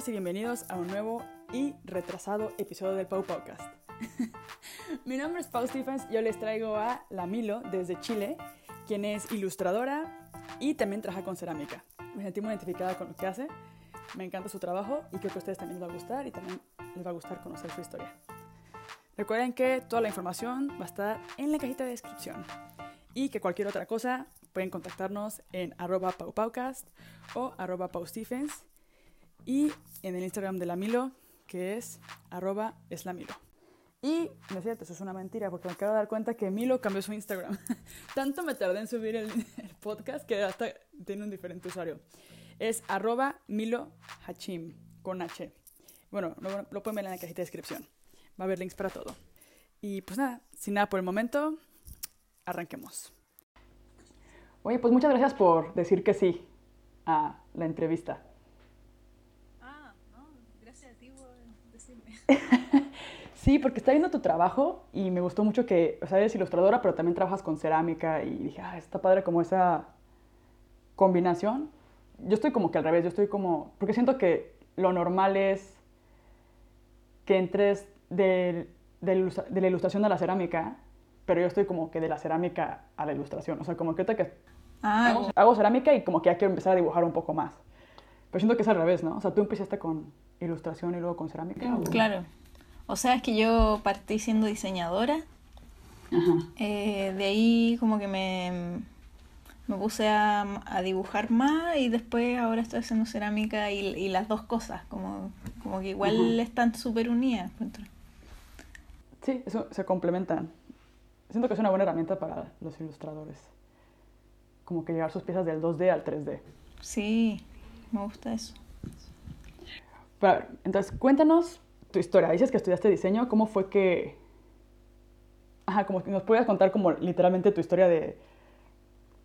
Muchachos y bienvenidos a un nuevo y retrasado episodio del Pau Podcast. Mi nombre es Pau Stephens, yo les traigo a la Milo desde Chile, quien es ilustradora y también trabaja con cerámica. Me sentí muy identificada con lo que hace, me encanta su trabajo y creo que a ustedes también les va a gustar y también les va a gustar conocer su historia. Recuerden que toda la información va a estar en la cajita de descripción y que cualquier otra cosa pueden contactarnos en arroba paupaucast o arroba paustephens y en el Instagram de la Milo, que es arroba eslamilo. Y no es cierto, eso es una mentira, porque me acabo de dar cuenta que Milo cambió su Instagram. Tanto me tardé en subir el, podcast que hasta tiene un diferente usuario. Es arroba Milo Hachim, con H. Bueno, lo, lo en la cajita de descripción. Va a haber links para todo. Y pues nada, sin nada por el momento, arranquemos. Oye, pues muchas gracias por decir que sí a la entrevista. Ah, no, gracias a ti por decirme. sí, porque está viendo tu trabajo y me gustó mucho que, o sea, eres ilustradora, pero también trabajas con cerámica y dije, ah, está padre como esa combinación. Yo estoy como que al revés, yo estoy como, porque siento que lo normal es que entres de, de, de la ilustración a la cerámica, pero yo estoy como que de la cerámica a la ilustración. O sea, como que ahorita que Ah, hago, hago cerámica y como que ya quiero empezar a dibujar un poco más. Pero siento que es al revés, ¿no? O sea, tú empezaste con ilustración y luego con cerámica. ¿o? claro. O sea, es que yo partí siendo diseñadora. Ajá. eh, de ahí como que me, me puse a, a dibujar más y después ahora estoy haciendo cerámica y, y las dos cosas, como, como que igual Ajá. están súper unidas. encuentro. Sí, eso se complementan. Siento que es una buena herramienta para los ilustradores. Como que llevar sus piezas del 2D al 3D. Sí, me gusta eso. Pero, a ver, entonces, cuéntanos tu historia. Dices que estudiaste diseño. ¿Cómo fue que... Ajá, como que nos podías contar como literalmente tu historia de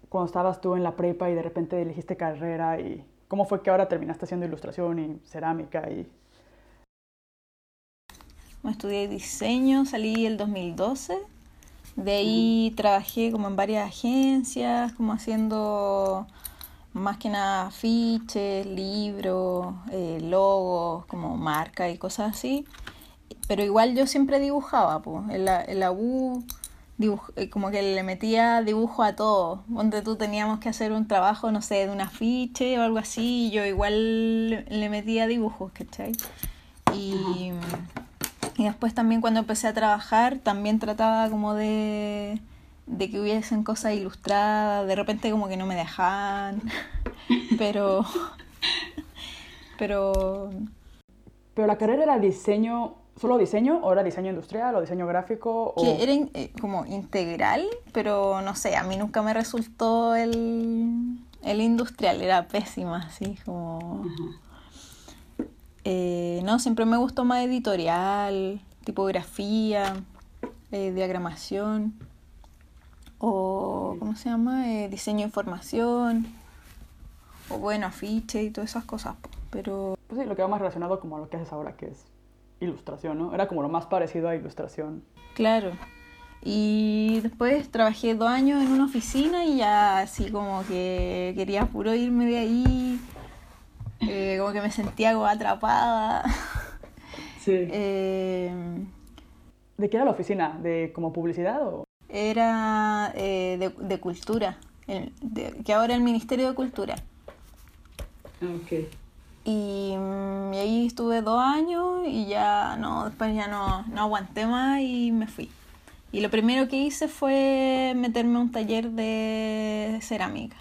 cuando estabas tú en la prepa y de repente elegiste carrera y cómo fue que ahora terminaste haciendo ilustración y cerámica y... Bueno, estudié diseño, salí el 2012. De ahí trabajé como en varias agencias, como haciendo más que nada afiches, libros, eh, logos, como marca y cosas así. Pero igual yo siempre dibujaba, pues. En la, en la U dibuj- eh, como que le metía dibujo a todo. Donde tú teníamos que hacer un trabajo, no sé, de un afiche o algo así, y yo igual le- le metía dibujos, ¿cachai? Y... Y después también cuando empecé a trabajar, también trataba como de, de que hubiesen cosas ilustradas, de repente como que no me dejaban, pero... Pero... Pero la carrera era diseño, solo diseño o era diseño industrial o diseño gráfico o... Que era in- eh, como integral, pero no sé, a mí nunca me resultó el, el industrial, era pésima, así como... Eh, no, siempre me gustó más editorial, tipografía, eh, diagramación o, ¿cómo se llama? Eh, diseño de información o bueno, afiche y todas esas cosas. Pero Pues sí, lo que va más relacionado como a lo que haces ahora, que es ilustración, ¿no? Era como lo más parecido a ilustración. claro. Y después trabajé dos años en una oficina y ya así como que quería puro irme de ahí. eh, como que me sentía como atrapada. Sí. Eh, ¿De qué era la oficina? ¿De como publicidad o...? Era eh, de, de cultura, el- de- que ahora es el Ministerio de Cultura. Ok. Y, mm, y ahí estuve dos años y ya no, después ya no, no aguanté más y me fui. Y lo primero que hice fue meterme a un taller de cerámica.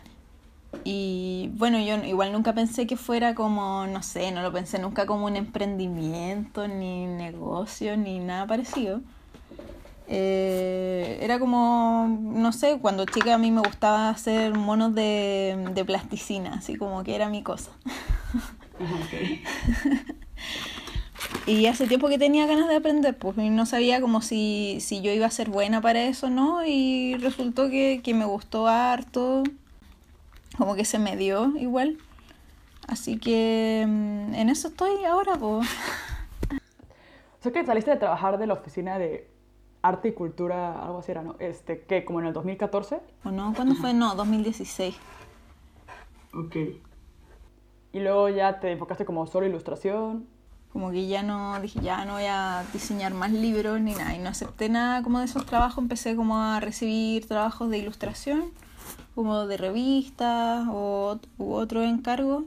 Y bueno, yo igual nunca pensé que fuera como, no sé, no lo pensé nunca como un emprendimiento, ni negocio, ni nada parecido. Eh, era como, no sé, cuando chica a mí me gustaba hacer monos de, de plasticina, así como que era mi cosa. Y hace tiempo que tenía ganas de aprender, pues y no sabía como si, si yo iba a ser buena para eso, ¿no? Y resultó que, que me gustó harto, como que se me dio igual. Así que mm, en eso estoy ahora, pues. O sea que saliste de trabajar de la oficina de arte y cultura, algo así era, ¿no? Este, ¿qué? ¿Como en el 2014? ¿O no? ¿Cuándo fue? No, 2016. Ok. y luego ya te enfocaste como solo ilustración. Como que ya no, dije, ya no voy a diseñar más libros ni nada. Y no acepté nada como de esos trabajos. Empecé como a recibir trabajos de ilustración, como de revistas o, u otro encargo.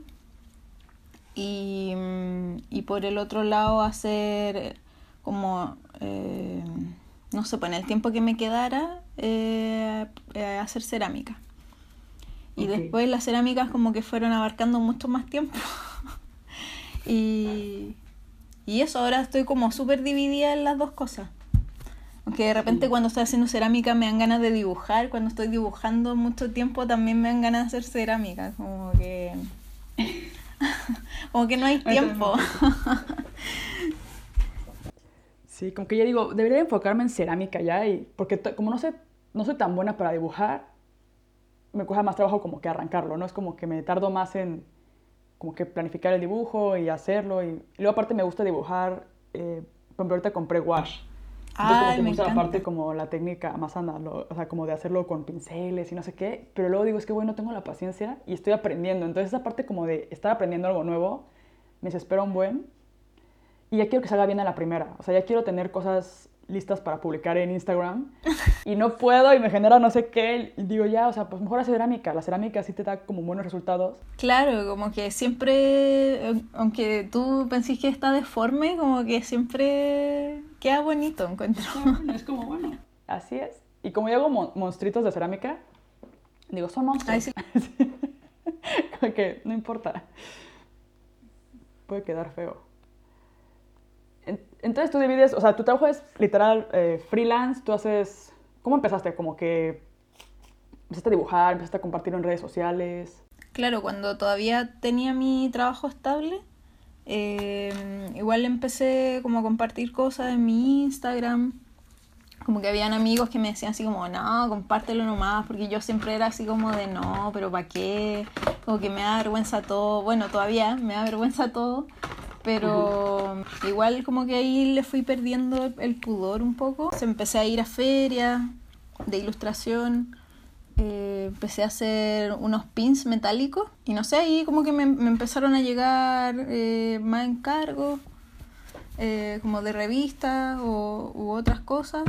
Y, mm, y por el otro lado hacer como, eh, no sé, pues en el tiempo que me quedara, eh, eh, hacer cerámica. Y después las cerámicas como que fueron abarcando mucho más tiempo. y, y eso, ahora estoy como súper dividida en las dos cosas. Aunque de repente Sí. cuando estoy haciendo cerámica me dan ganas de dibujar, cuando estoy dibujando mucho tiempo también me dan ganas de hacer cerámica, como que... como que no hay tiempo. Sí, como que ya digo, debería enfocarme en cerámica ya, y, porque como no sé, no soy tan buena para dibujar, me cuesta más trabajo como que arrancarlo, ¿no? Es como que me tardo más en como que planificar el dibujo y hacerlo, y, y luego aparte me gusta dibujar, eh, por ejemplo, ahorita compré wash. Entonces, como Ay, que me gusta la encanta. parte como la técnica más analo- o sea, como de hacerlo con pinceles y no sé qué, pero luego digo, es que bueno, no tengo la paciencia y estoy aprendiendo, entonces esa parte como de estar aprendiendo algo nuevo, me desespera un buen, y ya quiero que salga bien a la primera. O sea, ya quiero tener cosas listas para publicar en Instagram. Y no puedo y me genera no sé qué. Y digo, ya, o sea, pues mejor hacer cerámica. La cerámica sí te da como buenos resultados. Claro, como que siempre, eh, aunque tú pensís que está deforme, como que siempre queda bonito, encuentro. es como bueno. Así es. Y como yo hago mon- monstruitos de cerámica, digo, son monstruos. Ay, sí. como que no importa. Puede quedar feo. En- Entonces tú divides, o sea, tu trabajo es literal eh, freelance, tú haces, ¿cómo empezaste? Como que empezaste a dibujar, empezaste a compartirlo en redes sociales. Claro, cuando todavía tenía mi trabajo estable, eh, igual empecé como a compartir cosas en mi Instagram. Como que habían amigos que me decían así como, no, compártelo nomás, porque yo siempre era así como de, no, pero ¿para qué? Como que me da vergüenza todo. Bueno, todavía me da vergüenza todo, pero igual como que ahí le fui perdiendo el, pudor un poco. Se empecé a ir a ferias de ilustración, eh, empecé a hacer unos pins metálicos y no sé, ahí como que me, me empezaron a llegar eh, más encargos, eh, como de revistas o, u otras cosas.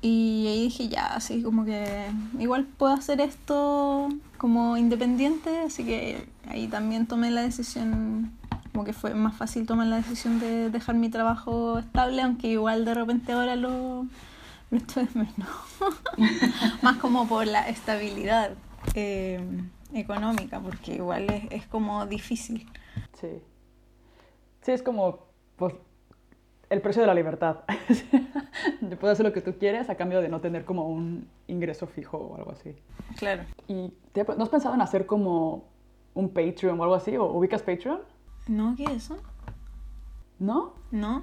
Y ahí dije, ya, así como que igual puedo hacer esto como independiente, así que ahí también tomé la decisión, como que fue más fácil tomar la decisión de dejar mi trabajo estable, aunque igual de repente ahora lo, lo estoy menos. más como por la estabilidad eh, económica, porque igual es, es como difícil. Sí. Sí, es como, pues, el precio de la libertad. Te puedes hacer lo que tú quieres a cambio de no tener como un ingreso fijo o algo así. Claro. ¿Y te- no has pensado en hacer como un Patreon o algo así? ¿O ubicas Patreon? ¿No? ¿Qué es eso? ¿No? ¿No?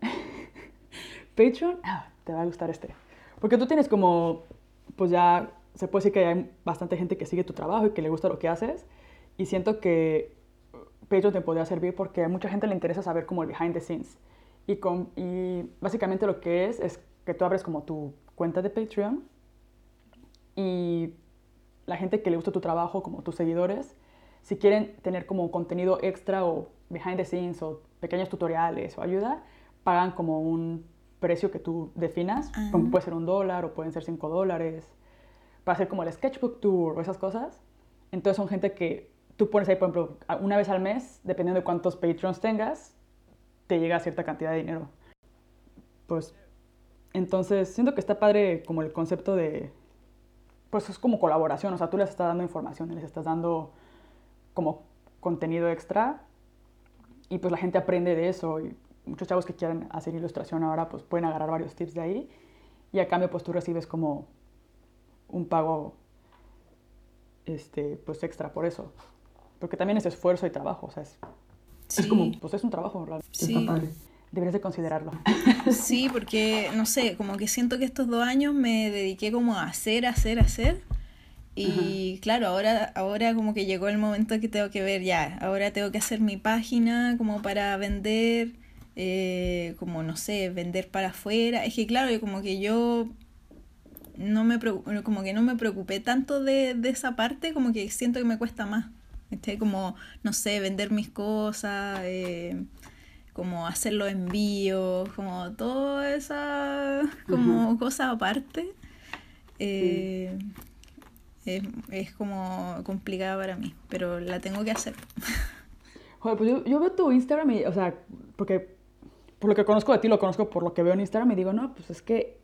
Patreon, ah, te va a gustar este. Porque tú tienes como, pues ya se puede decir que hay bastante gente que sigue tu trabajo y que le gusta lo que haces. Y siento que Patreon te podría servir porque a mucha gente le interesa saber como el behind the scenes. Y, con, y básicamente lo que es es que tú abres como tu cuenta de Patreon y la gente que le gusta tu trabajo, como tus seguidores, si quieren tener como contenido extra o behind the scenes o pequeños tutoriales o ayuda, pagan como un precio que tú definas. Ah. como Puede ser un dólar o pueden ser cinco dólares. Para hacer como el sketchbook tour o esas cosas. Entonces son gente que tú pones ahí, por ejemplo, una vez al mes, dependiendo de cuántos Patreons tengas, te llega cierta cantidad de dinero. Pues entonces siento que está padre como el concepto de, pues es como colaboración, o sea, tú les estás dando información, les estás dando como contenido extra y pues la gente aprende de eso y muchos chavos que quieren hacer ilustración ahora pues pueden agarrar varios tips de ahí y a cambio pues tú recibes como un pago este pues extra por eso porque también es esfuerzo y trabajo o sea es, es Sí. como pues es un trabajo realmente Sí. está padre deberías de considerarlo Sí, porque no sé, como que siento que estos dos años me dediqué como a hacer, hacer, hacer. Y claro, ahora, ahora como que llegó el momento que tengo que ver ya, ahora tengo que hacer mi página como para vender, eh, como no sé, vender para afuera. Es que claro, como que yo no me preocu- como que no me preocupé tanto de, de esa parte, como que siento que me cuesta más. Este, como, no sé, vender mis cosas, eh, como hacer los envíos, como toda esa como cosa aparte. Eh, es, como complicada para mí, pero la tengo que hacer. Joder, pues yo, yo, veo tu Instagram y, o sea, porque por lo que conozco de ti, lo conozco por lo que veo en Instagram y digo, no, pues es que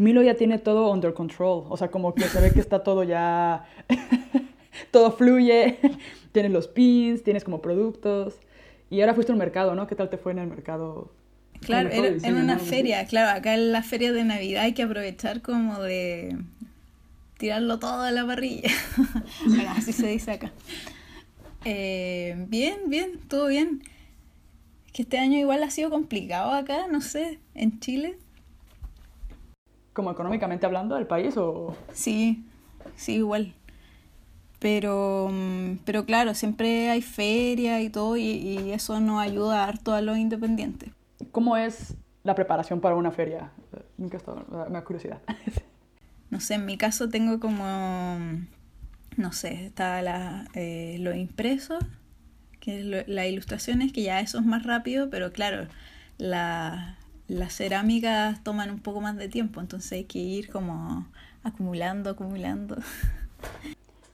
Milo ya tiene todo under control. O sea, como que se ve que está todo ya. todo fluye. tienes los pins, tienes como productos. Y ahora fuiste al mercado, ¿no? ¿Qué tal te fue en el mercado? Claro, en una feria. Claro, acá en la feria de Navidad hay que aprovechar como de tirarlo todo a la parrilla. bueno, así se dice acá. Eh, bien, bien, todo bien. Es que este año igual ha sido complicado acá, no sé, en Chile. ¿Como económicamente hablando del país o...? Sí, sí, igual. Pero, mm, pero claro, siempre hay feria y todo y, eso nos ayuda harto a los independientes. ¿Cómo es la preparación para una feria? Nunca estado, me da curiosidad. no sé, en mi caso tengo como, no sé, está la, eh, los impresos, que es las ilustraciones, que ya eso es más rápido, pero claro, la, las cerámicas toman un poco más de tiempo, entonces hay que ir como acumulando, acumulando.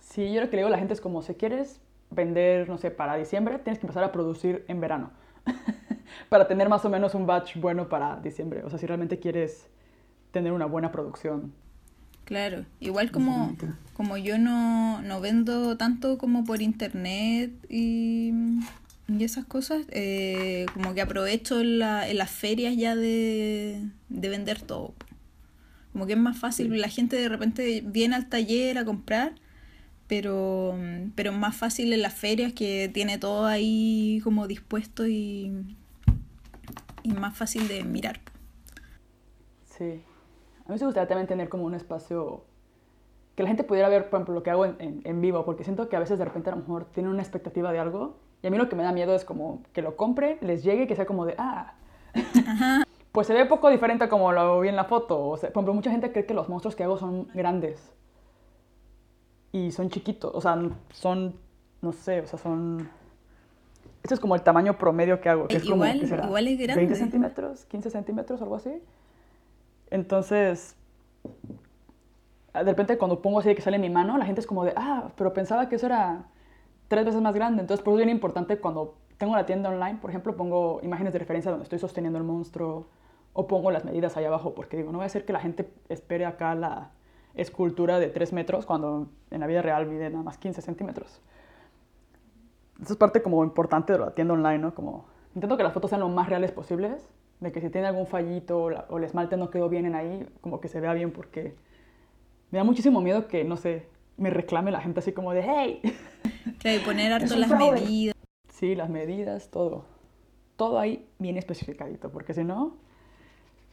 Sí, yo lo que le digo a la gente es como, si quieres vender, no sé, para diciembre, tienes que empezar a producir en verano, para tener más o menos un batch bueno para diciembre, o sea, si realmente quieres tener una buena producción. Claro, igual como, como yo no, no vendo tanto como por internet y y esas cosas, eh, como que aprovecho en, la, en, las ferias ya de, de, vender todo. Como que es más fácil, la gente de repente viene al taller a comprar, pero, pero es más fácil en las ferias que tiene todo ahí como dispuesto y, y más fácil de mirar. Sí, a mí me gustaría también tener como un espacio que la gente pudiera ver, por ejemplo, lo que hago en, en vivo, porque siento que a veces de repente a lo mejor tienen una expectativa de algo y a mí lo que me da miedo es como que lo compre, les llegue y que sea como de, ah, pues se ve poco diferente como lo vi en la foto. O sea, por ejemplo, mucha gente cree que los monstruos que hago son grandes. Y son chiquitos, o sea, son, no sé, o sea, son... Este es como el tamaño promedio que hago, que es igual, como, será? igual es grande. 20 centímetros, 15 centímetros, algo así. Entonces, de repente cuando pongo así de que sale mi mano, la gente es como de, ah, pero pensaba que eso era tres veces más grande. Entonces, por eso es bien importante cuando tengo la tienda online, por ejemplo, pongo imágenes de referencia donde estoy sosteniendo el monstruo o pongo las medidas ahí abajo, porque digo, no voy a hacer que la gente espere acá la escultura de 3 metros cuando en la vida real mide nada más 15 centímetros. Eso es parte como importante de la tienda online, ¿no? Como intento que las fotos sean lo más reales posibles, de que si tiene algún fallito o el esmalte no quedó bien en ahí, como que se vea bien, porque me da muchísimo miedo que, no sé, me reclame la gente así como de, hey. Claro, y poner harto las medidas. Sí, las medidas, todo. Todo ahí bien especificadito, porque si no,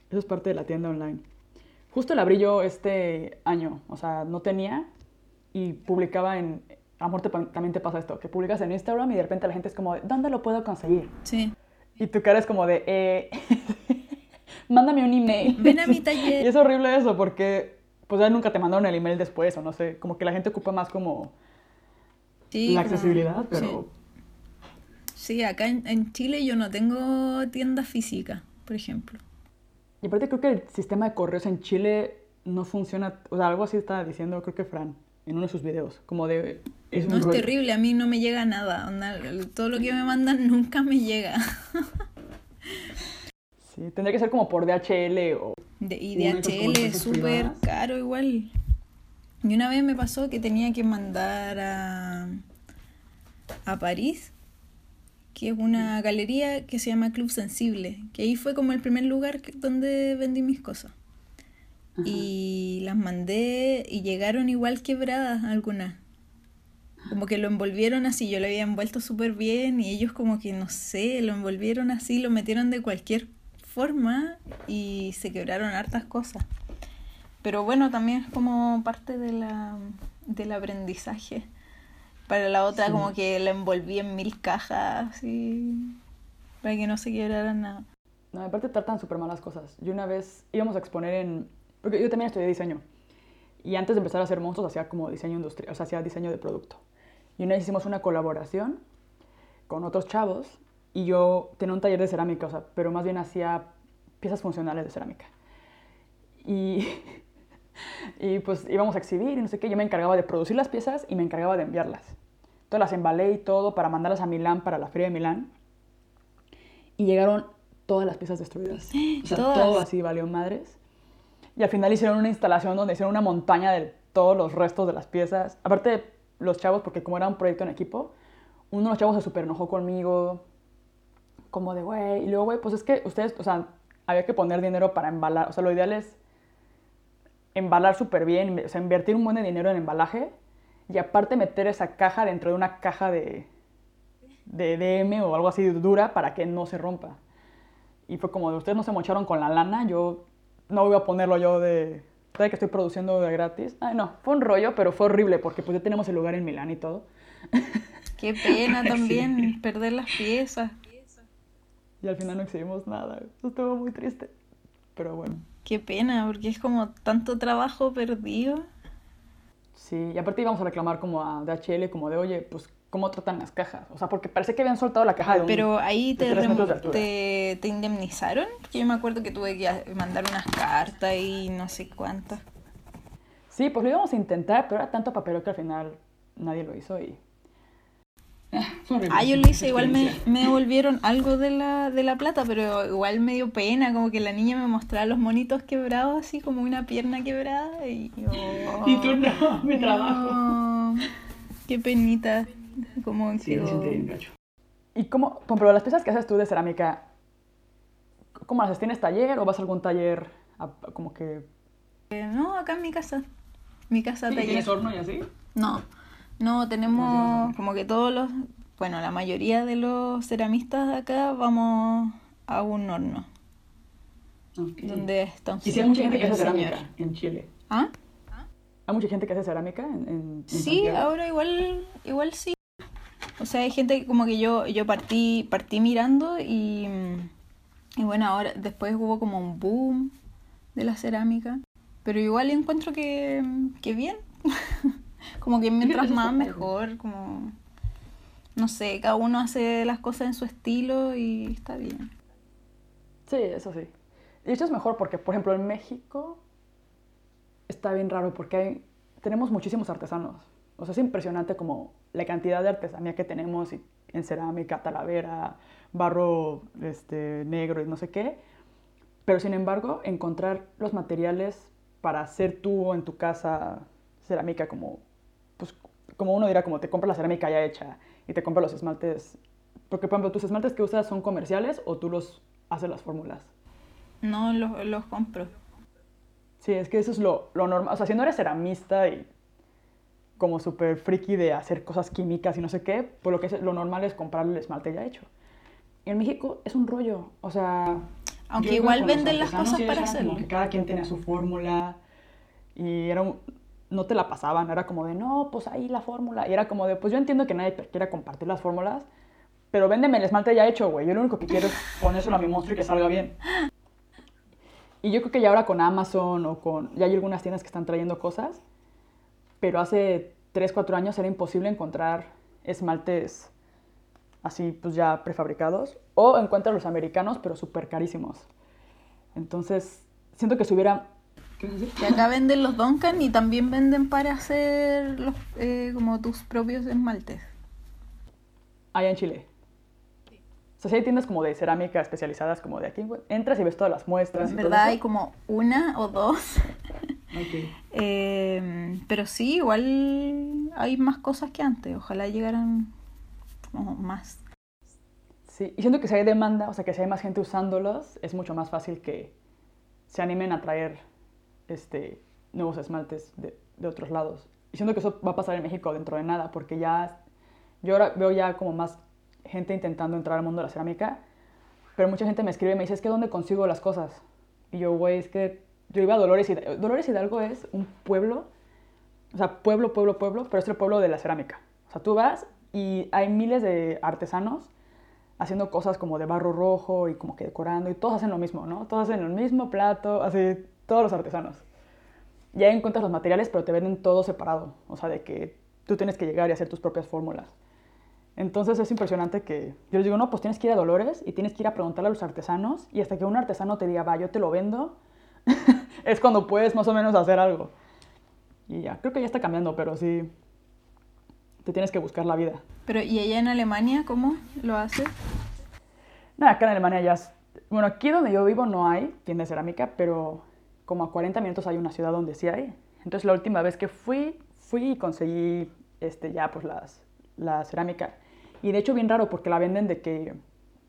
eso es parte de la tienda online. Justo la abrí yo este año, o sea, no tenía y publicaba en... Amor, también te pasa esto, que publicas en Instagram y de repente la gente es como, ¿dónde lo puedo conseguir? Sí. Y tu cara es como de, eh, mándame un email. Ven a mi taller. Y es horrible eso, porque pues ya nunca te mandaron el email después, o no sé, como que la gente ocupa más como la accesibilidad, pero... Sí, acá en, Chile yo no tengo tienda física, por ejemplo. Y aparte creo que el sistema de correos en Chile no funciona, o sea, algo así estaba diciendo creo que Fran en uno de sus videos, como de... no es terrible, a mí no me llega nada, todo lo que me mandan nunca me llega. sí, tendría que ser como por DHL o y DHL es súper caro igual. Y una vez me pasó que tenía que mandar a, a París, que es una galería que se llama Club Sensible, que ahí fue como el primer lugar donde vendí mis cosas. Y las mandé y llegaron igual quebradas algunas. Como que lo envolvieron así, yo lo había envuelto súper bien y ellos como que no sé, lo envolvieron así, lo metieron de cualquier forma y se quebraron hartas cosas. Pero bueno, también es como parte de la, del aprendizaje. Para la otra, como que la envolví en mil cajas y para que no se quebrara nada. No, aparte tratan súper malas cosas. Yo una vez íbamos a exponer en... Porque yo también estudié diseño. Y antes de empezar a hacer monstruos hacía como diseño industrial, o sea, hacía diseño de producto. Y una vez hicimos una colaboración con otros chavos y yo tenía un taller de cerámica, o sea, pero más bien hacía piezas funcionales de cerámica. Y, y pues íbamos a exhibir y no sé qué, yo me encargaba de producir las piezas y me encargaba de enviarlas. Entonces las embalé y todo para mandarlas a Milán, para la Feria de Milán. Y llegaron todas las piezas destruidas. O sea, Todas. todo así valió madres. Y al final hicieron una instalación donde hicieron una montaña de todos los restos de las piezas. Aparte, los chavos, porque como era un proyecto en equipo, uno de los chavos se súper enojó conmigo. Como de, güey. Y luego, güey, pues es que ustedes, o sea, había que poner dinero para embalar. O sea, lo ideal es embalar súper bien, o sea, invertir un buen de dinero en embalaje y aparte meter esa caja dentro de una caja de, de DM o algo así dura para que no se rompa. Y fue como de ustedes no se mocharon con la lana, yo no voy a ponerlo yo de, de que estoy produciendo de gratis. Ay, no, fue un rollo, pero fue horrible porque pues ya tenemos el lugar en Milán y todo. Qué pena también perder las piezas. Y al final no exhibimos nada. Eso estuvo muy triste. Pero bueno. Qué pena, porque es como tanto trabajo perdido. Sí, y aparte íbamos a reclamar como a DHL, como de, oye, pues, ¿cómo tratan las cajas? O sea, porque parece que habían soltado la caja de un... Pero ahí te, de te, te indemnizaron. Yo me acuerdo que tuve que mandar unas cartas y no sé cuántas. Sí, pues lo íbamos a intentar, pero era tanto papeleo que al final nadie lo hizo y... Ah, yo lo hice, igual me, me devolvieron algo de la, de la plata, pero igual me dio pena, como que la niña me mostraba los monitos quebrados, así como una pierna quebrada, y yo... Y tú no, mi trabajo. No, qué penita, como Sí, bien gacho. ¿Y cómo, por ejemplo, las piezas que haces tú de cerámica, cómo las haces? ¿Tienes taller o vas a algún taller a- como que... Eh, No, acá en mi casa, mi casa taller. ¿Tienes horno y así? No, no, tenemos como que todos los, bueno, la mayoría de los ceramistas de acá vamos a un horno, Ok. donde está un Y si hay mucha gente que hace un cerámica en Chile. ¿Ah? ¿Hay mucha gente que hace cerámica en, en- en Sí, Santiago? ahora igual, igual sí. O sea, hay gente que como que yo, yo partí, partí mirando y, y bueno, ahora después hubo como un boom de la cerámica. Pero igual encuentro que, que bien. como que mientras más mejor, como no sé, cada uno hace las cosas en su estilo y está bien. Sí, eso sí. De hecho es mejor porque, por ejemplo, en México está bien raro porque hay- tenemos muchísimos artesanos. O sea, es impresionante como la cantidad de artesanía que tenemos y- en cerámica, talavera, barro este, negro y no sé qué. Pero sin embargo, encontrar los materiales para hacer tú en tu casa cerámica como, pues, como uno dirá, como te compras la cerámica ya hecha y te compras los esmaltes. Porque, por ejemplo, tus esmaltes que usas son comerciales o tú los haces las fórmulas. No los, los compro. Sí, es que eso es lo, lo normal. O sea, si no eres ceramista y como súper friki de hacer cosas químicas y no sé qué, pues lo, que es, lo normal es comprar el esmalte ya hecho. En México es un rollo. O sea. Aunque igual venden las cosas y para hacerlo. cada quien tenía su fórmula y era un- no te la pasaban. Era como de, no, pues ahí la fórmula. Y era como de, pues yo entiendo que nadie quiera compartir las fórmulas, pero véndeme el esmalte ya hecho, güey. Yo lo único que quiero es ponérselo a mi monstruo y que salga bien. Y yo creo que ya ahora con Amazon o con... Ya hay algunas tiendas que están trayendo cosas, pero hace 3, 4 años era imposible encontrar esmaltes así pues ya prefabricados. O encuentras los americanos, pero súper carísimos. Entonces, siento que si hubiera... Que acá venden los Duncan y también venden para hacer los, eh, como tus propios esmaltes. Allá en Chile. O sea, si hay tiendas como de cerámica especializadas como de aquí, entras y ves todas las muestras. En todo verdad eso. hay como una o dos. Ok. Eh, pero sí, igual hay más cosas que antes. Ojalá llegaran como más. Sí, y siento que si hay demanda, o sea, que si hay más gente usándolos, es mucho más fácil que se animen a traer este, nuevos esmaltes de, de otros lados. Y siento que eso va a pasar en México dentro de nada, porque ya, yo ahora veo ya como más gente intentando entrar al mundo de la cerámica, pero mucha gente me escribe y me dice, es que ¿dónde consigo las cosas? Y yo, güey, es que yo iba a Dolores Hidalgo. Dolores Hidalgo es un pueblo, o sea, pueblo, pueblo, pueblo, pero es el pueblo de la cerámica. O sea, tú vas y hay miles de artesanos haciendo cosas como de barro rojo y como que decorando y todos hacen lo mismo, ¿no? Todos hacen el mismo plato, así, todos los artesanos. Y ahí encuentras los materiales, pero te venden todo separado. O sea, de que tú tienes que llegar y hacer tus propias fórmulas. Entonces es impresionante que yo les digo, no, pues tienes que ir a Dolores y tienes que ir a preguntarle a los artesanos y hasta que un artesano te diga, va, yo te lo vendo, es cuando puedes más o menos hacer algo. Y ya, creo que ya está cambiando, pero sí, te tienes que buscar la vida. Pero, ¿y allá en Alemania cómo lo hace? Nada, acá en Alemania ya, es- bueno, aquí donde yo vivo no hay tienda de cerámica, pero como a 40 minutos hay una ciudad donde sí hay. Entonces la última vez que fui, fui y conseguí este, ya pues las, la cerámica. Y de hecho bien raro porque la venden de que,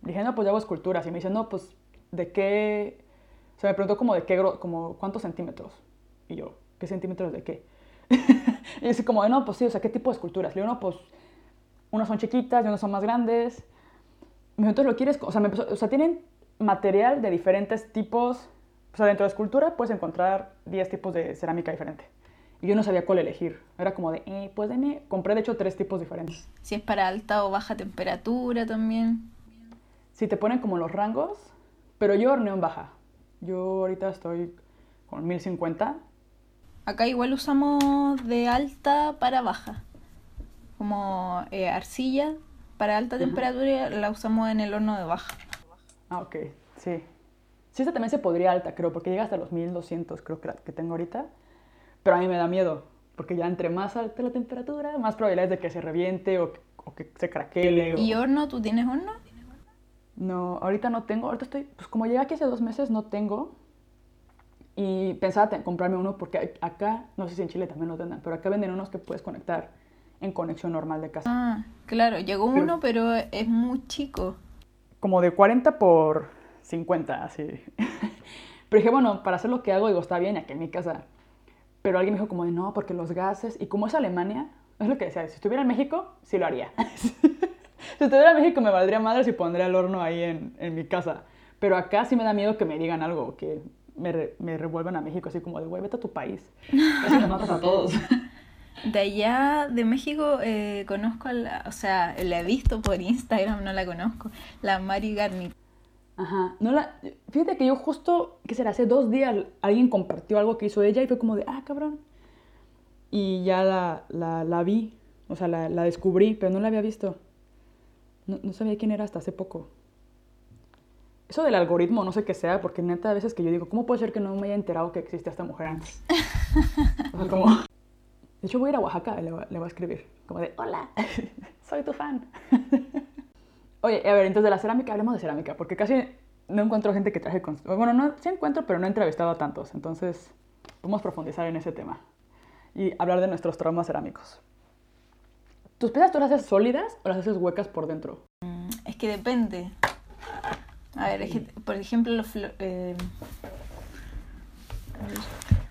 dije, no, pues yo hago esculturas. Y me dicen, no, pues, ¿de qué? Se me preguntó como de qué, como cuántos centímetros. Y yo, ¿qué centímetros de qué? y dice como, no, pues sí, o sea, ¿qué tipo de esculturas? Le digo, no, pues, unas son chiquitas y unas son más grandes. Me entonces lo quieres, co-?" o sea, me empezó- o sea, tienen material de diferentes tipos. O sea, dentro de escultura puedes encontrar 10 tipos de cerámica diferente. Y yo no sabía cuál elegir. Era como de, eh, pues deme. Compré de hecho tres tipos diferentes. Si es para alta o baja temperatura también. Si te ponen como los rangos, pero yo horneo en baja. Yo ahorita estoy con 1050. Acá igual usamos de alta para baja. Como eh, arcilla para alta temperatura la usamos en el horno de baja. Ah, ok, sí. Sí, esta también se podría alta, creo, porque llega hasta los 1200, creo que, la que tengo ahorita. Pero a mí me da miedo, porque ya entre más alta la temperatura, más probabilidades de que se reviente o, o que se craquele. o- ¿Y horno? ¿Tú tienes horno? No, ahorita no tengo. Ahorita estoy, pues como llegué aquí hace dos meses, no tengo. Y pensaba comprarme uno porque acá, no sé si en Chile también lo tengan, pero acá venden unos que puedes conectar en conexión normal de casa. Ah, claro, llegó Pero- uno, pero es muy chico. Como de 40 por 50, así. pero dije, bueno, para hacer lo que hago, digo, está bien aquí en mi casa. Pero alguien me dijo como de, no, porque los gases, y como es Alemania, es lo que decía, si estuviera en México, sí lo haría. si estuviera en México me valdría madre si pondría el horno ahí en, en mi casa. Pero acá sí me da miedo que me digan algo, que me, re- me revuelvan a México, así como de, güey, vete a tu país. Así nos matas a todos. De allá, de México, eh, conozco a la, o sea, la he visto por Instagram, no la conozco, la Mari Garni. Ajá, no la... Fíjate que yo justo, ¿qué será? Hace dos días alguien compartió algo que hizo ella y fue como de, ah, cabrón. Y ya la, la, la vi, o sea, la, la descubrí, pero no la había visto. No, sabía quién era hasta hace poco. Eso del algoritmo, no sé qué sea, porque neta a veces que yo digo, ¿cómo puede ser que no me haya enterado que existe esta mujer antes? O. De hecho voy a ir a Oaxaca le le voy a escribir, como de, hola, soy tu fan. Oye, a ver, entonces de la cerámica, hablemos de cerámica, porque casi no encuentro gente que traje con... Bueno, no, sí encuentro, pero no he entrevistado a tantos, entonces podemos profundizar en ese tema y hablar de nuestros traumas cerámicos. ¿Tus piezas tú las haces sólidas o las haces huecas por dentro? Es que depende. A ver, es que, por ejemplo, los eh,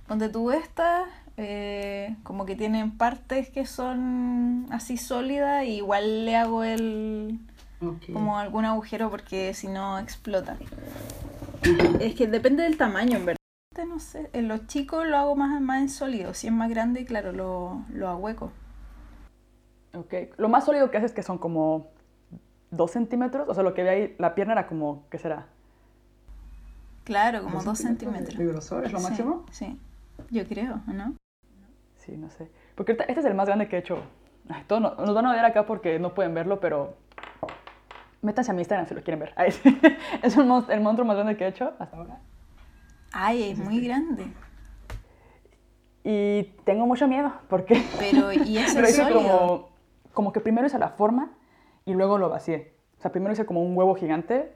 donde tú estas, eh, como que tienen partes que son así sólidas, y igual le hago el como algún agujero porque si no explota. Es que depende del tamaño, en verdad. No sé, en los chicos lo hago más, más en sólido. Si es más grande, claro, lo, lo ahueco. Ok. Lo más sólido que haces que son como dos centímetros, o sea, lo que ve ahí, la pierna era como, ¿qué será? Claro, como ¿Dos dos centímetros centímetros. de grosor? ¿Es lo Sí, máximo? Sí, yo creo, ¿no? Sí, no sé. Porque ahorita- este es el más grande que he hecho. Ay, todos no- nos van a ver acá porque no pueden verlo, pero métanse a mi Instagram si lo quieren ver. Ay, sí. es un monstruo- el monstruo más grande que he hecho hasta ahora. Ay, es muy grande. Y tengo mucho miedo porque Pero, ¿y ese lo es sólido? como, como que primero hice la forma y luego lo vacié. O sea, primero hice como un huevo gigante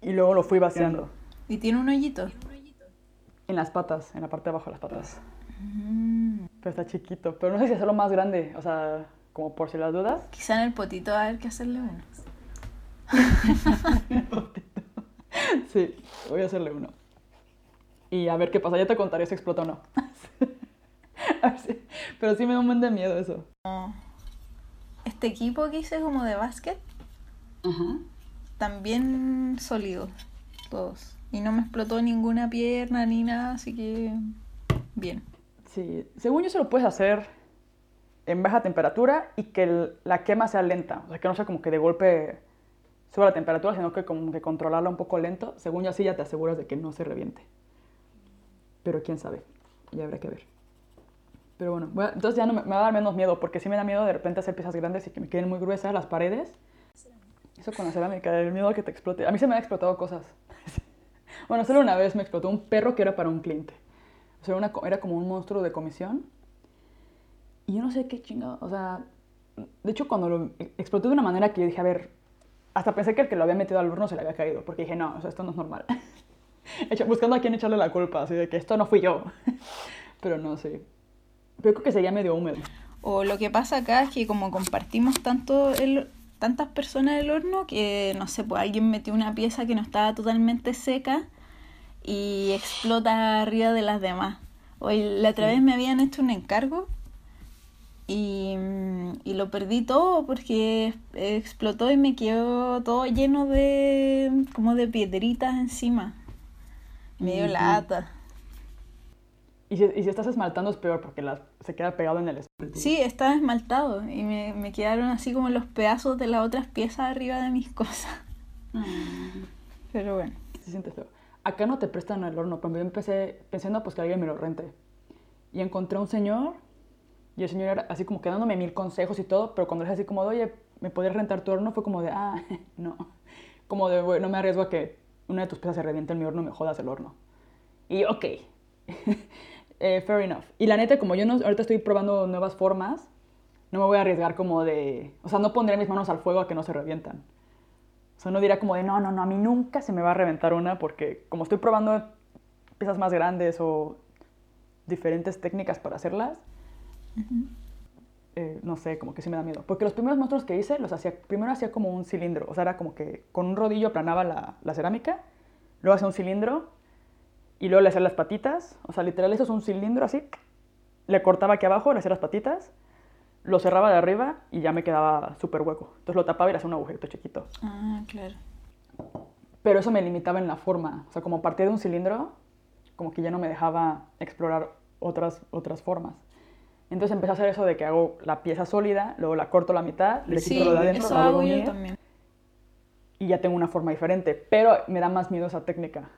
y luego lo fui vaciando. ¿Y tiene un hoyito? En las patas, en la parte de abajo de las patas. Mm, Pero está chiquito. Pero no sé si hacerlo más grande, o sea, como por si las dudas. quizá en el potito va a haber que hacerle uno. Sí, voy a hacerle uno. Y a ver qué pasa. Ya te contaré si explota o no. Pero sí me da un buen de miedo eso. Este equipo que hice como de básquet, también sólido, todos. Y no me explotó ninguna pierna ni nada, así que bien. Sí, según yo se lo puedes hacer en baja temperatura y que el- la quema sea lenta. O sea, que no sea como que de golpe suba la temperatura, sino que como que controlarla un poco lento. Según yo así ya te aseguras de que no se reviente. Pero quién sabe, ya habrá que ver. Pero bueno, entonces ya no me, me va a dar menos miedo, porque sí me da miedo de repente hacer piezas grandes y que me queden muy gruesas las paredes. Eso con la cerámica, el miedo a que te explote. A mí se me han explotado cosas. bueno, solo una vez me explotó un perro que era para un cliente. O sea, una era como un monstruo de comisión. Y yo no sé qué chingado, o sea, de hecho cuando lo explotó de una manera que yo dije, a ver, hasta pensé que el que lo había metido al horno se le había caído, porque dije, no, o sea, esto no es normal. Buscando a quién echarle la culpa, así de que esto no fui yo. Pero no sé. Pero creo que seguía medio húmedo. O lo que pasa acá es que como compartimos tanto el, tantas personas el horno que, no sé, pues alguien metió una pieza que no estaba totalmente seca y explota arriba de las demás. Hoy la otra vez me habían hecho un encargo y, mm, y lo perdí todo porque explotó y me quedó todo lleno de como de piedritas encima. Me dio Ujú. lata. Y si, y si estás esmaltando es peor porque las, se queda pegado en el esmalte. Sí, estaba esmaltado y me, me quedaron así como los pedazos de las otras piezas arriba de mis cosas. Pero bueno. Se siente feo. Acá no te prestan el horno, pero yo empecé pensando pues que alguien me lo rente. Y encontré un señor y el señor era así como que dándome mil consejos y todo, pero cuando le dije así como de, oye, ¿me podrías rentar tu horno? Fue como de, ah, no. Como de, "Güey, no me arriesgo a que una de tus piezas se reviente en mi horno, me jodas el horno. Y ok, Eh, fair enough. Y la neta, como yo no, ahorita estoy probando nuevas formas, no me voy a arriesgar como de, o sea, no pondré mis manos al fuego a que no se revientan. O sea, no dirá como de, no, no, no, a mí nunca se me va a reventar una porque como estoy probando piezas más grandes o diferentes técnicas para hacerlas, eh, no sé, como que sí me da miedo. Porque los primeros monstruos que hice, los hacía, primero hacía como un cilindro, o sea, era como que con un rodillo aplanaba la, la cerámica, luego hacía un cilindro y luego le hacía las patitas, o sea, literal eso es un cilindro así, le cortaba aquí abajo, le hacía las patitas, lo cerraba de arriba y ya me quedaba súper hueco. Entonces lo tapaba y le hacía un agujerito chiquito. Ah, claro. Pero eso me limitaba en la forma. O sea, como partía de un cilindro, como que ya no me dejaba explorar otras, otras formas. Entonces empecé a hacer eso de que hago la pieza sólida, luego la corto la mitad, le Sí, quito lo de adentro, eso hago yo también. y ya tengo una forma diferente. Pero me da más miedo esa técnica.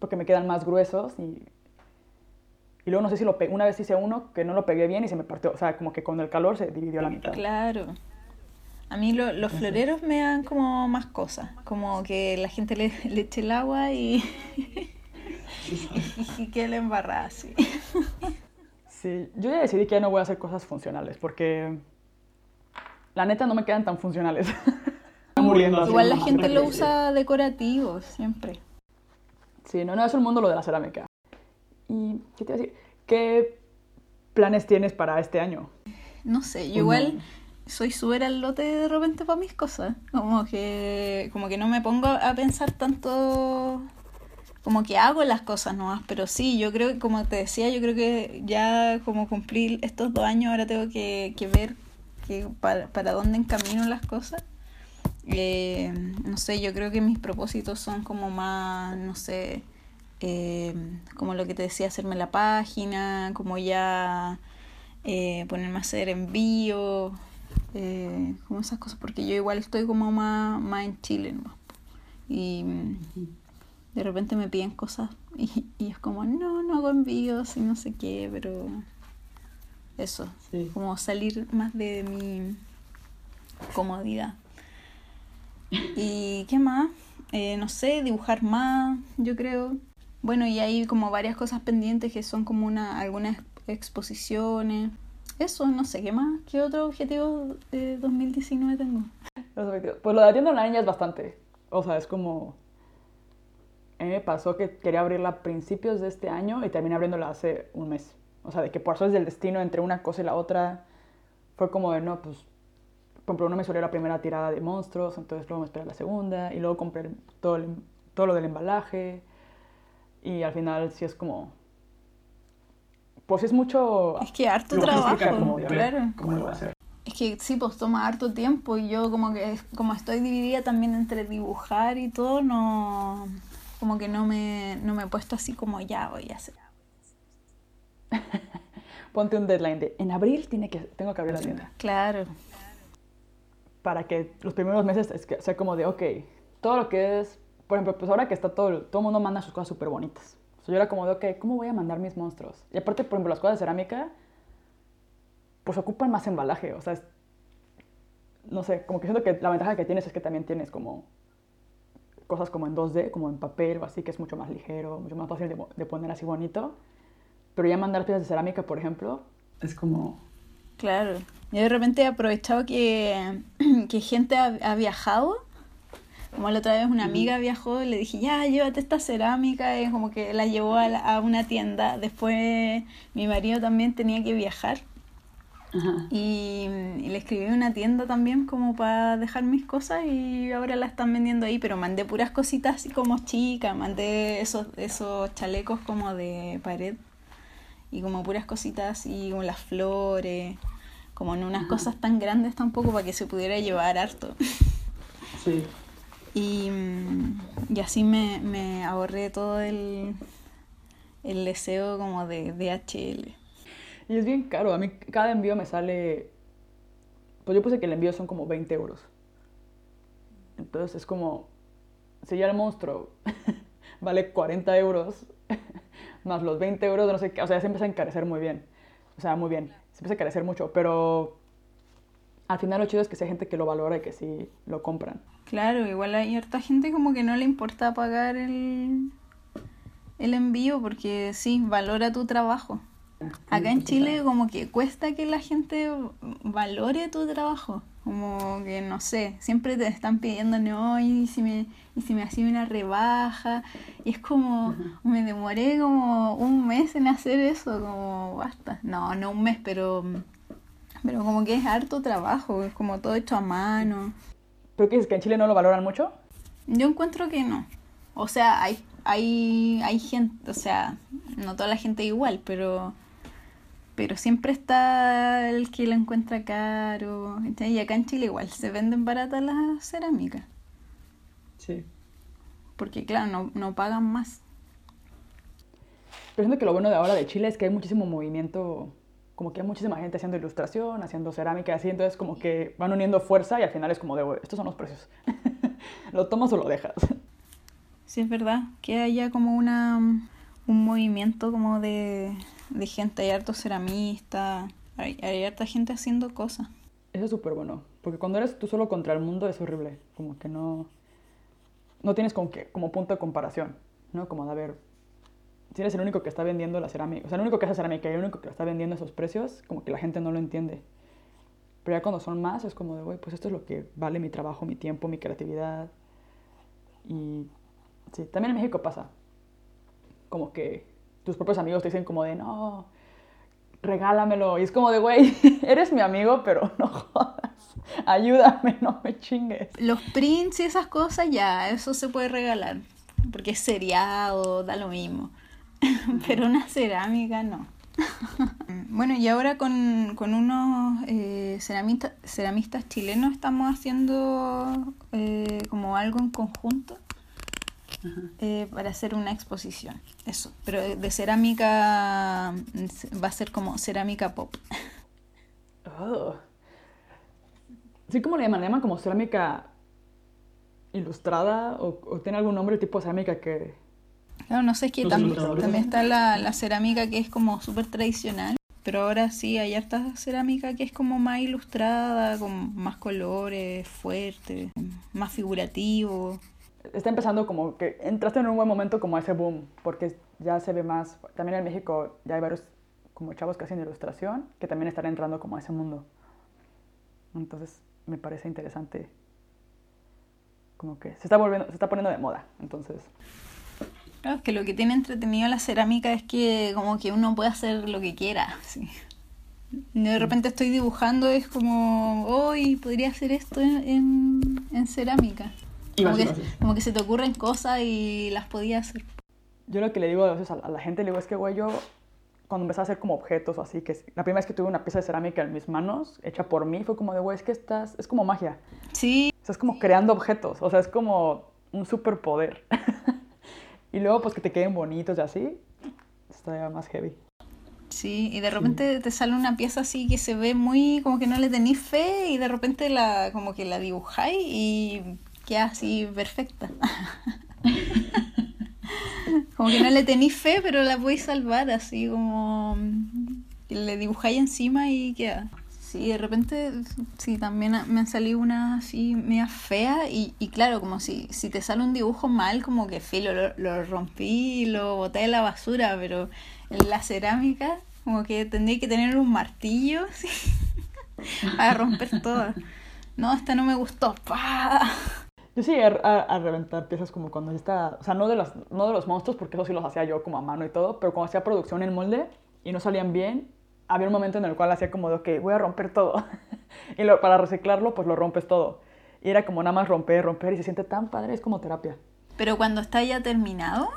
Porque me quedan más gruesos y... Y luego no sé si lo pegué. Una vez hice uno que no lo pegué bien y se me partió. O sea, como que con el calor se dividió a la mitad. Claro. A mí lo- los floreros me dan como más cosas, como que la gente le, le eche el agua y, y, que le embarra así. Sí, yo ya decidí que ya no voy a hacer cosas funcionales porque la neta no me quedan tan funcionales. Están muriendo. Igual la gente lo usa decorativo siempre. Sí, no, no es el mundo lo de la cerámica. ¿Y qué te iba a decir? ¿Qué planes tienes para este año? No sé, yo igual soy súper al lote de repente para mis cosas. Como que, como que no me pongo a pensar tanto, como que hago las cosas nomás. Pero sí, yo creo que, como te decía, yo creo que ya como cumplí estos dos años, ahora tengo que, que ver que para, para dónde encamino las cosas. Eh, no sé, yo creo que mis propósitos son como más, no sé, eh, como lo que te decía, hacerme la página, como ya eh, ponerme a hacer envío, eh, como esas cosas, porque yo igual estoy como más, más en Chile po. Y de repente me piden cosas y, y es como, no, no hago envíos y no sé qué, pero eso, Sí. como salir más de mi comodidad. ¿Y qué más? Eh, no sé, dibujar más, yo creo. Bueno, y hay como varias cosas pendientes que son como una, algunas exposiciones. Eso, no sé, ¿qué más? ¿Qué otro objetivo de 2019 tengo? Pues lo de la tienda online ya es bastante. O sea, es como... A mí me pasó que quería abrirla a principios de este año y terminé abriéndola hace un mes. O sea, de que por eso es del destino entre una cosa y la otra. Fue como de, no, pues... Por ejemplo, no me salió la primera tirada de monstruos, entonces luego me esperé la segunda. Y luego compré todo, el- todo lo del embalaje. Y al final sí es como... Pues es mucho... Es que harto trabajo, como claro. ¿Cómo lo va a hacer? Es que sí, pues toma harto tiempo y yo como que como estoy dividida también entre dibujar y todo, no como que no me, no me he puesto así como ya voy a hacer. Ponte un deadline de... En abril tiene que, tengo que abrir la tienda. Claro. Para que los primeros meses es que sea como de, ok, todo lo que es, por ejemplo, pues ahora que está todo, todo el mundo manda sus cosas súper bonitas. O sea, yo era como de, ok, ¿cómo voy a mandar mis monstruos? Y aparte, por ejemplo, las cosas de cerámica, pues ocupan más embalaje, o sea, es- no sé, como que siento que la ventaja que tienes es que también tienes como cosas como en 2D, como en papel o así, que es mucho más ligero, mucho más fácil de poner así bonito. Pero ya mandar piezas de cerámica, por ejemplo, es como... Claro. Yo de repente he aprovechado que, que gente ha, ha viajado. Como la otra vez una amiga viajó, le dije, ya, llévate esta cerámica. Y como que la llevó a, la- a una tienda. Después mi marido también tenía que viajar. Ajá. Y, y le escribí una tienda también como para dejar mis cosas y ahora la están vendiendo ahí, pero mandé puras cositas así como chicas, mandé esos, esos chalecos como de pared y como puras cositas así como las flores, como en unas cosas tan grandes tampoco para que se pudiera llevar harto. Sí. Y, y así me, me ahorré todo el, el deseo como de DHL. Y es bien caro, a mí cada envío me sale... Pues yo puse que el envío son como 20 euros. Entonces es como... Si ya el monstruo vale 40 euros, más los 20 euros, no sé qué, o sea, ya se empieza a encarecer muy bien. O sea, muy bien, se empieza a encarecer mucho, pero al final lo chido es que sea gente que lo valora y que sí lo compran. Claro, igual hay harta gente como que no le importa pagar el, el envío porque sí, valora tu trabajo. Acá en Chile como que cuesta que la gente valore tu trabajo. Como que no sé, siempre te están pidiendo, no, y si me, y si me hacía una rebaja. Y es como, me demoré como un mes en hacer eso, como basta. No, no un mes, pero, pero como que es harto trabajo, es como todo hecho a mano. ¿Pero qué dices, que en Chile no lo valoran mucho? Yo encuentro que no. O sea, hay, hay, hay gente, o sea, no toda la gente igual, pero, pero siempre está el que lo encuentra caro. Y acá en Chile igual se venden baratas las cerámicas, Sí. porque claro, no, no pagan más. Pero siento que lo bueno de ahora de Chile es que hay muchísimo movimiento, como que hay muchísima gente haciendo ilustración, haciendo cerámica, así, entonces como que van uniendo fuerza y al final es como de, "Güey, estos son los precios. ¿Lo tomas o lo dejas? Sí, es verdad, que haya como una, un movimiento como de, de gente, hay hartos ceramistas, hay, hay harta gente haciendo cosas. Eso es súper bueno, porque cuando eres tú solo contra el mundo es horrible, como que no, no tienes como, que, como punto de comparación, ¿no? Como de, a ver, si eres el único que está vendiendo la cerámica, o sea, el único que hace cerámica el único que está vendiendo esos precios, como que la gente no lo entiende. Pero ya cuando son más es como de, güey, pues esto es lo que vale mi trabajo, mi tiempo, mi creatividad. Y sí, también en México pasa. Como que tus propios amigos te dicen como de, no, regálamelo. Y es como de, güey, eres mi amigo, pero no jodas. Ayúdame, no me chingues. Los prints y esas cosas ya, eso se puede regalar, porque es seriado, da lo mismo. Pero una cerámica no. Bueno, y ahora con, con unos eh, ceramista- ceramistas chilenos estamos haciendo eh, como algo en conjunto eh, para hacer una exposición. Eso, pero de cerámica mm, va a ser como cerámica pop. Oh. Sí, como le llaman? ¿Le llaman como cerámica ilustrada? ¿O, o tiene algún nombre tipo cerámica que...? Claro, no sé, es que Los tam- ilustradores. también está la, la cerámica que es como súper tradicional, pero ahora sí hay harta cerámica que es como más ilustrada, con más colores, fuerte, más figurativo. Está empezando como que entraste en un buen momento como ese boom, porque ya se ve más... También en México ya hay varios como chavos que hacen ilustración que también están entrando como a ese mundo. Entonces me parece interesante como que se está volviendo, se está poniendo de moda, entonces... Claro, es que lo que tiene entretenido la cerámica es que como que uno puede hacer lo que quiera. sí. De repente estoy dibujando, es como, hoy podría hacer esto en, en- en cerámica. Como que, como que se te ocurren cosas y las podía hacer. Yo lo que le digo a veces a la gente, le digo, es que, güey, yo cuando empecé a hacer como objetos o así, que la primera vez que tuve una pieza de cerámica en mis manos, hecha por mí, fue como de, güey, es que estás, es como magia. Sí, O sea, es como creando objetos, o sea, es como un superpoder. y luego, pues, que te queden bonitos y así, está más heavy. Sí, y de repente te sale una pieza así que se ve muy como que no le tenéis fe y de repente la como que la dibujáis y queda así perfecta. como que no le tenéis fe, pero la podéis salvar así como que le dibujáis encima y queda. Sí, de repente, sí, también me han salido unas así media feas y, y claro, como si, si te sale un dibujo mal, como que filo, lo, lo rompí, lo boté en la basura, pero en la cerámica, como que tendría que tener un martillo, para romper todo. No, esta no me gustó, ¡pah! Yo sí a, a, a reventar piezas como cuando está, o sea, no de, los, no de los monstruos, porque eso sí los hacía yo como a mano y todo, pero cuando hacía producción en molde y no salían bien, había un momento en el cual hacía como de, ok, voy a romper todo. y lo, para reciclarlo, pues lo rompes todo. Y era como nada más romper, romper, y se siente tan padre, es como terapia. Pero cuando está ya terminado,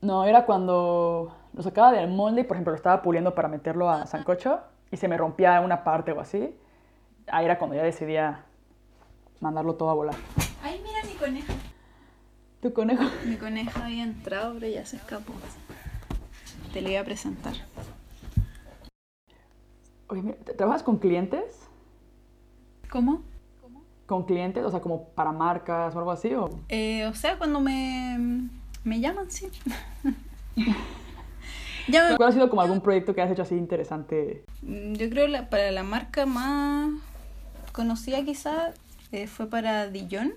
No, era cuando lo sacaba del molde y, por ejemplo, lo estaba puliendo para meterlo a sancocho y se me rompía una parte o así. Ahí era cuando ya decidía mandarlo todo a volar. ay, mira mi coneja. ¿Tu conejo? Mi coneja había entrado, pero ya se escapó. Te lo iba a presentar. Oye, mira, ¿trabajas con clientes? ¿Cómo? ¿Con clientes? O sea, como para marcas o algo así, ¿o? Eh, o sea, cuando me, me llaman, sí. ya me- ¿Cuál ha sido como algún proyecto que has hecho así interesante? Mm, Yo creo la, para la marca más conocida quizá eh, fue para Dijon,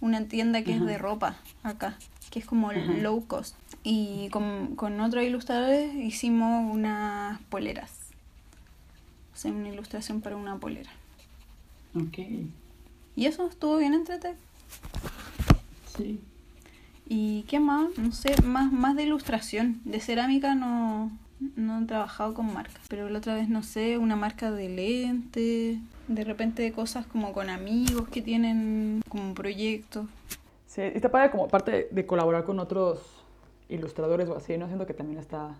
una tienda que es de ropa acá, que es como low cost. Y con, con otros ilustradores hicimos unas poleras. O sea, una ilustración para una polera. Ok. Y eso estuvo bien entretenido. Sí. ¿Y qué más? No sé, más, más de ilustración. De cerámica no, no he trabajado con marcas. Pero la otra vez, no sé, una marca de lentes. De repente cosas como con amigos que tienen como proyectos. Sí, está padre como parte de, de colaborar con otros ilustradores o así, ¿no? Siento que también está...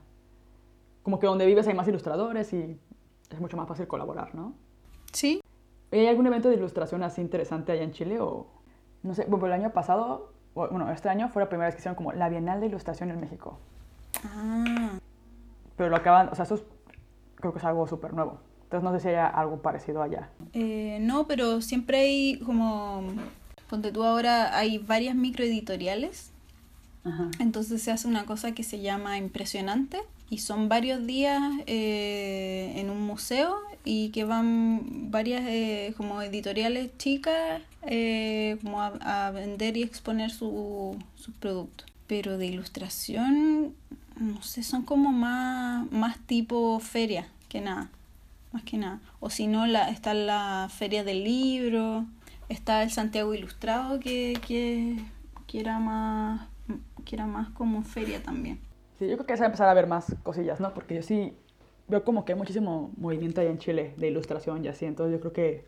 Como que donde vives hay más ilustradores y es mucho más fácil colaborar, ¿no? Sí. ¿Hay algún evento de ilustración así interesante allá en Chile o...? No sé, bueno, el año pasado, bueno, este año fue la primera vez que hicieron como la Bienal de Ilustración en México. Ah, Pero lo acaban, o sea, eso es- creo que es algo súper nuevo. Entonces no sé si haya algo parecido allá. eh, no, pero siempre hay como... Ponte tú ahora, hay varias microeditoriales Ajá. Entonces se hace una cosa que se llama impresionante y son varios días eh, en un museo y que van varias eh, como editoriales chicas eh, como a, a vender y exponer su- sus productos. Pero de ilustración, no sé, son como más, más tipo feria que nada, más que nada. O si no, la, está la feria del libro, está el Santiago Ilustrado que, que, que era más que era más como feria también. Sí, yo creo que se va a empezar a ver más cosillas, ¿no? Porque yo sí veo como que hay muchísimo movimiento allá en Chile de ilustración y así, entonces yo creo que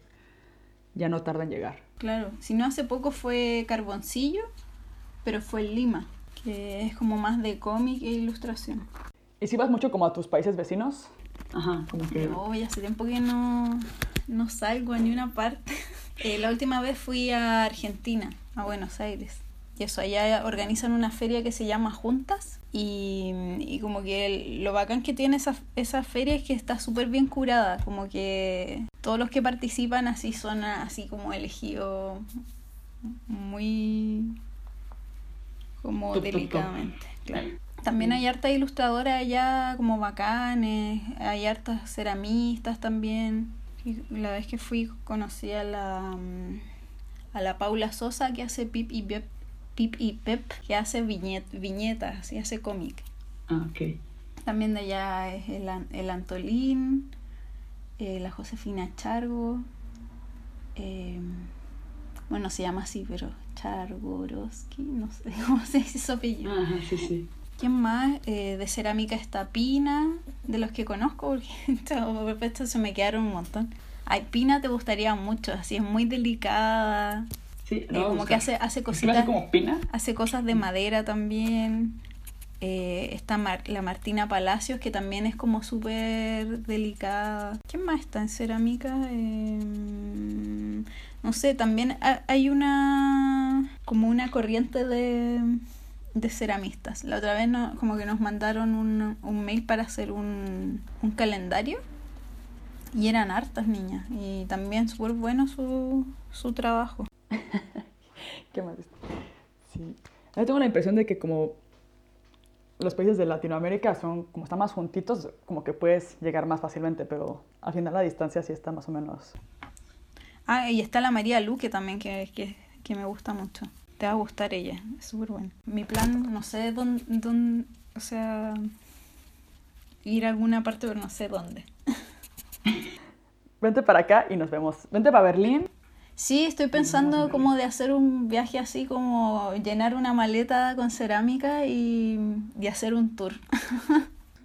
ya no tarda en llegar. Claro, si no hace poco fue Carboncillo, pero fue en Lima, que es como más de cómic e ilustración. ¿Y si vas mucho como a tus países vecinos? Ajá. Como que... No, ya hace tiempo que no, no salgo a ni una parte. Eh, la última vez fui a Argentina, a Buenos Aires. Y eso, allá organizan una feria que se llama Juntas. Y, y como que el- lo bacán que tiene esa, esa feria es que está súper bien curada. Como que todos los que participan así son así como elegidos muy como Top, top, top. delicadamente. Claro. También hay hartas ilustradoras allá como bacanes, hay hartas ceramistas también. Y la vez que fui conocí a la mm, a la Paula Sosa que hace Pip y Pep, Pip y Pep, que hace viñet, viñetas y hace cómic. Ah, ok. También de allá es el, el Antolín, eh, la Josefina Chargo. eh, bueno, se llama así, pero Chargorowski, no sé cómo se dice su apellido. Ajá, sí, sí. ¿Quién más? Eh, de cerámica está Pina, de los que conozco, porque esto- esto se me quedaron un montón. Ay, Pina te gustaría mucho, así es muy delicada, Sí, eh, como que hace, hace ¿Es que lo cositas, hace como pina? hace cosas de madera también. Eh, está Mar- la Martina Palacios, que también es como súper delicada. ¿Quién más está en cerámica? Eh, no sé, también ha- hay una como una corriente de, de ceramistas. La otra vez no, como que nos mandaron un, un mail para hacer un, un calendario y eran hartas niñas y también súper bueno su, su trabajo. ¿Qué más? Sí. Yo tengo la impresión de que como... los países de Latinoamérica son, como están más juntitos, como que puedes llegar más fácilmente, pero al final la distancia sí está más o menos. Ah, y está la María Luque también, que, que, que me gusta mucho. Te va a gustar ella, es súper buena. Mi plan, no sé dónde, dónde, o sea, ir a alguna parte, pero no sé dónde. Vente para acá y nos vemos. Vente para Berlín. Sí, estoy pensando como de hacer un viaje así, como llenar una maleta con cerámica y, y hacer un tour.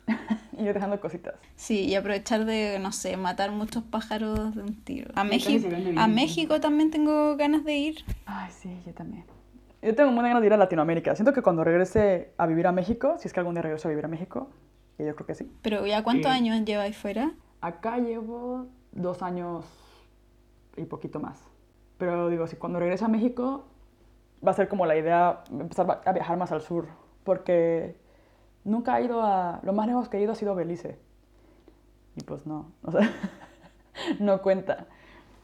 y ir dejando cositas. Sí, y aprovechar de, no sé, matar muchos pájaros de un tiro. A, México, a. México también tengo ganas de ir. Ay, sí, yo también. Yo tengo muchas ganas de ir a Latinoamérica. Siento que cuando regrese a vivir a México, si es que algún día regreso a vivir a México, que yo creo que sí. Pero ya cuántos Sí. años lleváis fuera? Acá llevo dos años y poquito más. Pero digo, si cuando regrese a México, va a ser como la idea empezar a viajar más al sur. Porque nunca he ido a... Lo más lejos que he ido ha sido Belice. Y pues no, o sea, no cuenta.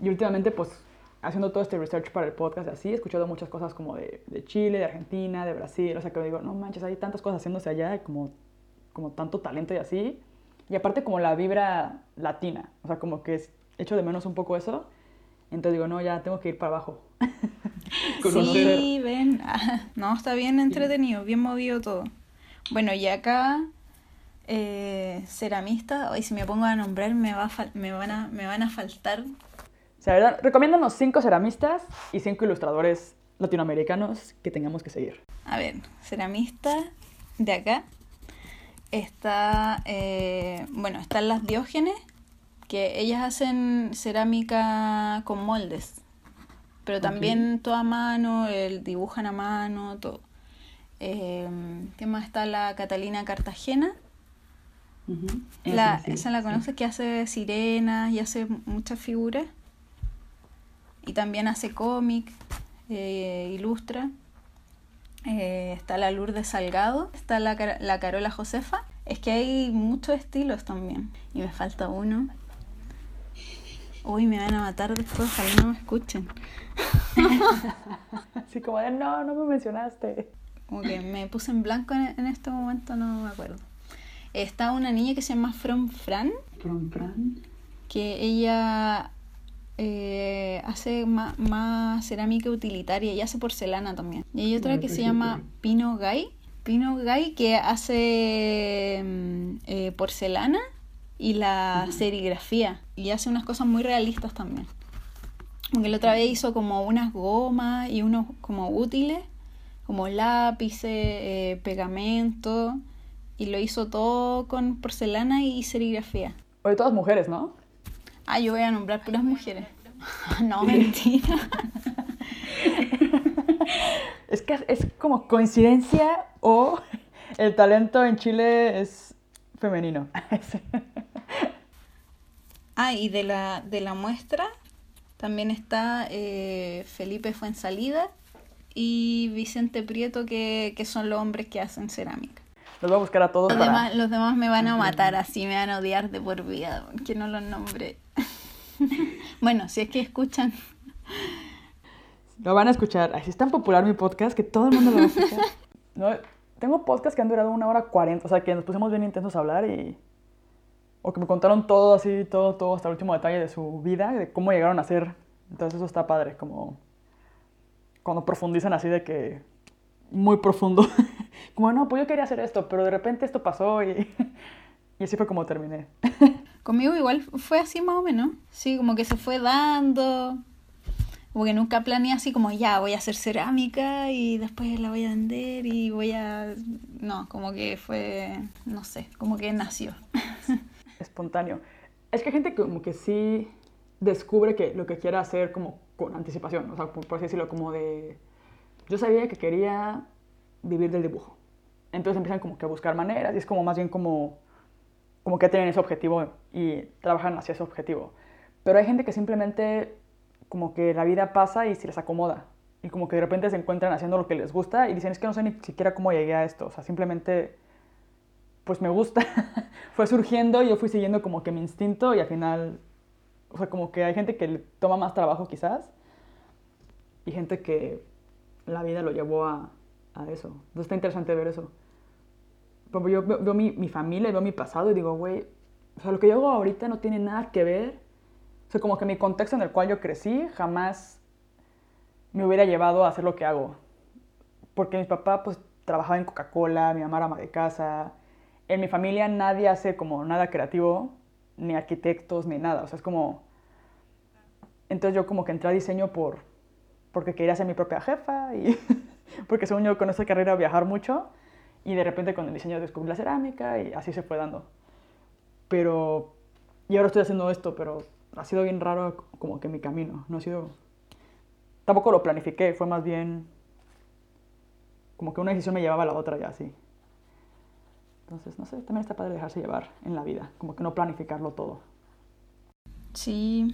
Y últimamente, pues, haciendo todo este research para el podcast así, he escuchado muchas cosas como de, de Chile, de Argentina, de Brasil. O sea, que digo, no manches, hay tantas cosas haciéndose allá, como, como tanto talento y así. Y aparte como la vibra latina, o sea, como que es, echo de menos un poco eso. Entonces digo, no, ya tengo que ir para abajo. Sí, ven. No, está bien entretenido, bien movido todo. Bueno, y acá, eh, ceramista, hoy si me pongo a nombrar me, va a me, van, a, me van a faltar. Sea, ¿verdad? recomiéndanos cinco ceramistas y cinco ilustradores latinoamericanos que tengamos que seguir. A ver, ceramista de acá. Está, eh, bueno, están las Diógenes, que ellas hacen cerámica con moldes, pero también todo a mano, el dibujan a mano, todo. Eh, ¿Qué más está la Catalina Cartagena? La, Esa sí, esa la sí. conoces que hace sirenas y hace muchas figuras. Y también hace cómic, eh, ilustra. Eh, está la Lourdes Salgado, está la, la Carola Josefa. Es que hay muchos estilos también. Y me falta uno. Uy, me van a matar después, ojalá no me escuchen. Así como de, no, no me mencionaste. Como que me puse en blanco en, en este momento, no me acuerdo. Está una niña que se llama From Fran, From Fran. que ella eh, hace más, cerámica utilitaria y hace porcelana también. Y hay otra que se llama Pino Gay. Pino Gay que hace mm, eh, porcelana y la serigrafía. Y hace unas cosas muy realistas también. Porque la otra vez hizo como unas gomas y unos como útiles, como lápices, eh, pegamento. Y lo hizo todo con porcelana y serigrafía. Oye, todas mujeres, ¿no? Ah, yo voy a nombrar puras mujeres. no, mentira. Es que es como coincidencia o el talento en Chile es femenino. Ah, y de la, de la muestra también está eh, Felipe Fuensalida y Vicente Prieto, que, que son los hombres que hacen cerámica. Los voy a buscar a todos Los para... demás, los demás me van a matar así, me van a odiar de por vida, que no los nombré. bueno, si es que escuchan. Lo van a escuchar. Ay, es tan popular mi podcast que todo el mundo lo va a escuchar. No, tengo podcasts que han durado una hora cuarenta, o sea, que nos pusimos bien intensos a hablar y... O que me contaron todo así, todo, todo, hasta el último detalle de su vida, de cómo llegaron a ser. Entonces eso está padre, como... Cuando profundizan así de que... Muy profundo. como, no, pues yo quería hacer esto, pero de repente esto pasó y... y así fue como terminé. Conmigo igual fue así más o menos. Sí, como que se fue dando. Como que nunca planeé así como ya voy a hacer cerámica y después la voy a vender y voy a... No, como que fue, no sé, como que nació. espontáneo. Es que hay gente como que sí descubre que lo que quiere hacer como con anticipación, o sea, por, por así decirlo, como de... Yo sabía que quería vivir del dibujo. Entonces empiezan como que a buscar maneras y es como más bien como, como que tienen ese objetivo y trabajan hacia ese objetivo. Pero hay gente que simplemente como que la vida pasa y se les acomoda. Y como que de repente se encuentran haciendo lo que les gusta y dicen, es que no sé ni siquiera cómo llegué a esto. O sea, simplemente pues me gusta. Fue surgiendo y yo fui siguiendo como que mi instinto y al final, o sea, como que hay gente que toma más trabajo quizás y gente que la vida lo llevó a, a eso. Entonces está interesante ver eso. Yo veo, mi, mi familia veo mi pasado y digo, güey, o sea, lo que yo hago ahorita no tiene nada que ver. O sea, como que mi contexto en el cual yo crecí jamás me hubiera llevado a hacer lo que hago. Porque mi papá, pues, trabajaba en Coca-Cola, mi mamá era ama de casa. En mi familia nadie hace como nada creativo, ni arquitectos, ni nada. O sea, es como... Entonces yo como que entré a diseño por... porque quería ser mi propia jefa y porque según yo con esa carrera viajar mucho y de repente con el diseño descubrí la cerámica y así se fue dando. Pero... Y ahora estoy haciendo esto, pero ha sido bien raro como que mi camino. No ha sido... Tampoco lo planifiqué, fue más bien como que una decisión me llevaba a la otra ya así. Entonces, no sé, también está padre dejarse llevar en la vida, como que no planificarlo todo. Sí.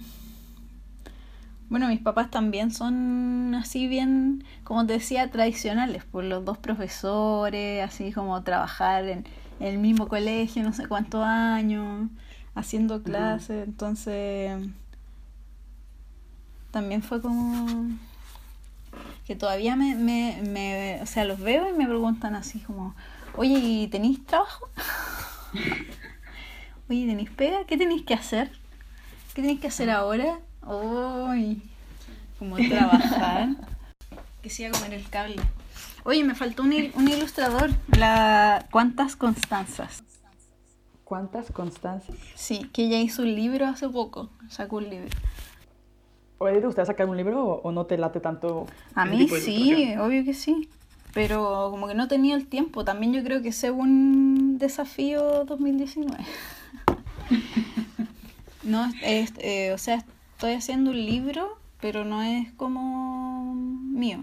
Bueno, mis papás también son así bien, como te decía, tradicionales, por los dos profesores, así como trabajar en, en el mismo colegio no sé cuántos años, haciendo clases, entonces también fue como que todavía me, me, me, o sea, los veo y me preguntan así como, oye, ¿y tenéis trabajo? oye, ¿tenéis pega? ¿Qué tenéis que hacer? ¿Qué tenéis que hacer ahora? Uy, como trabajar. que siga comer el cable. Oye, me faltó un, il- un ilustrador. La... ¿Cuántas Constanzas? ¿Cuántas constancias? Sí, que ella hizo un libro hace poco. Sacó un libro. ¿O a ti te gustaría sacar un libro o, o no te late tanto? A mí sí, obvio que sí. Pero como que no tenía el tiempo. También yo creo que ese es un desafío 2019. no, es, eh, o sea, estoy haciendo un libro, pero no es como mío.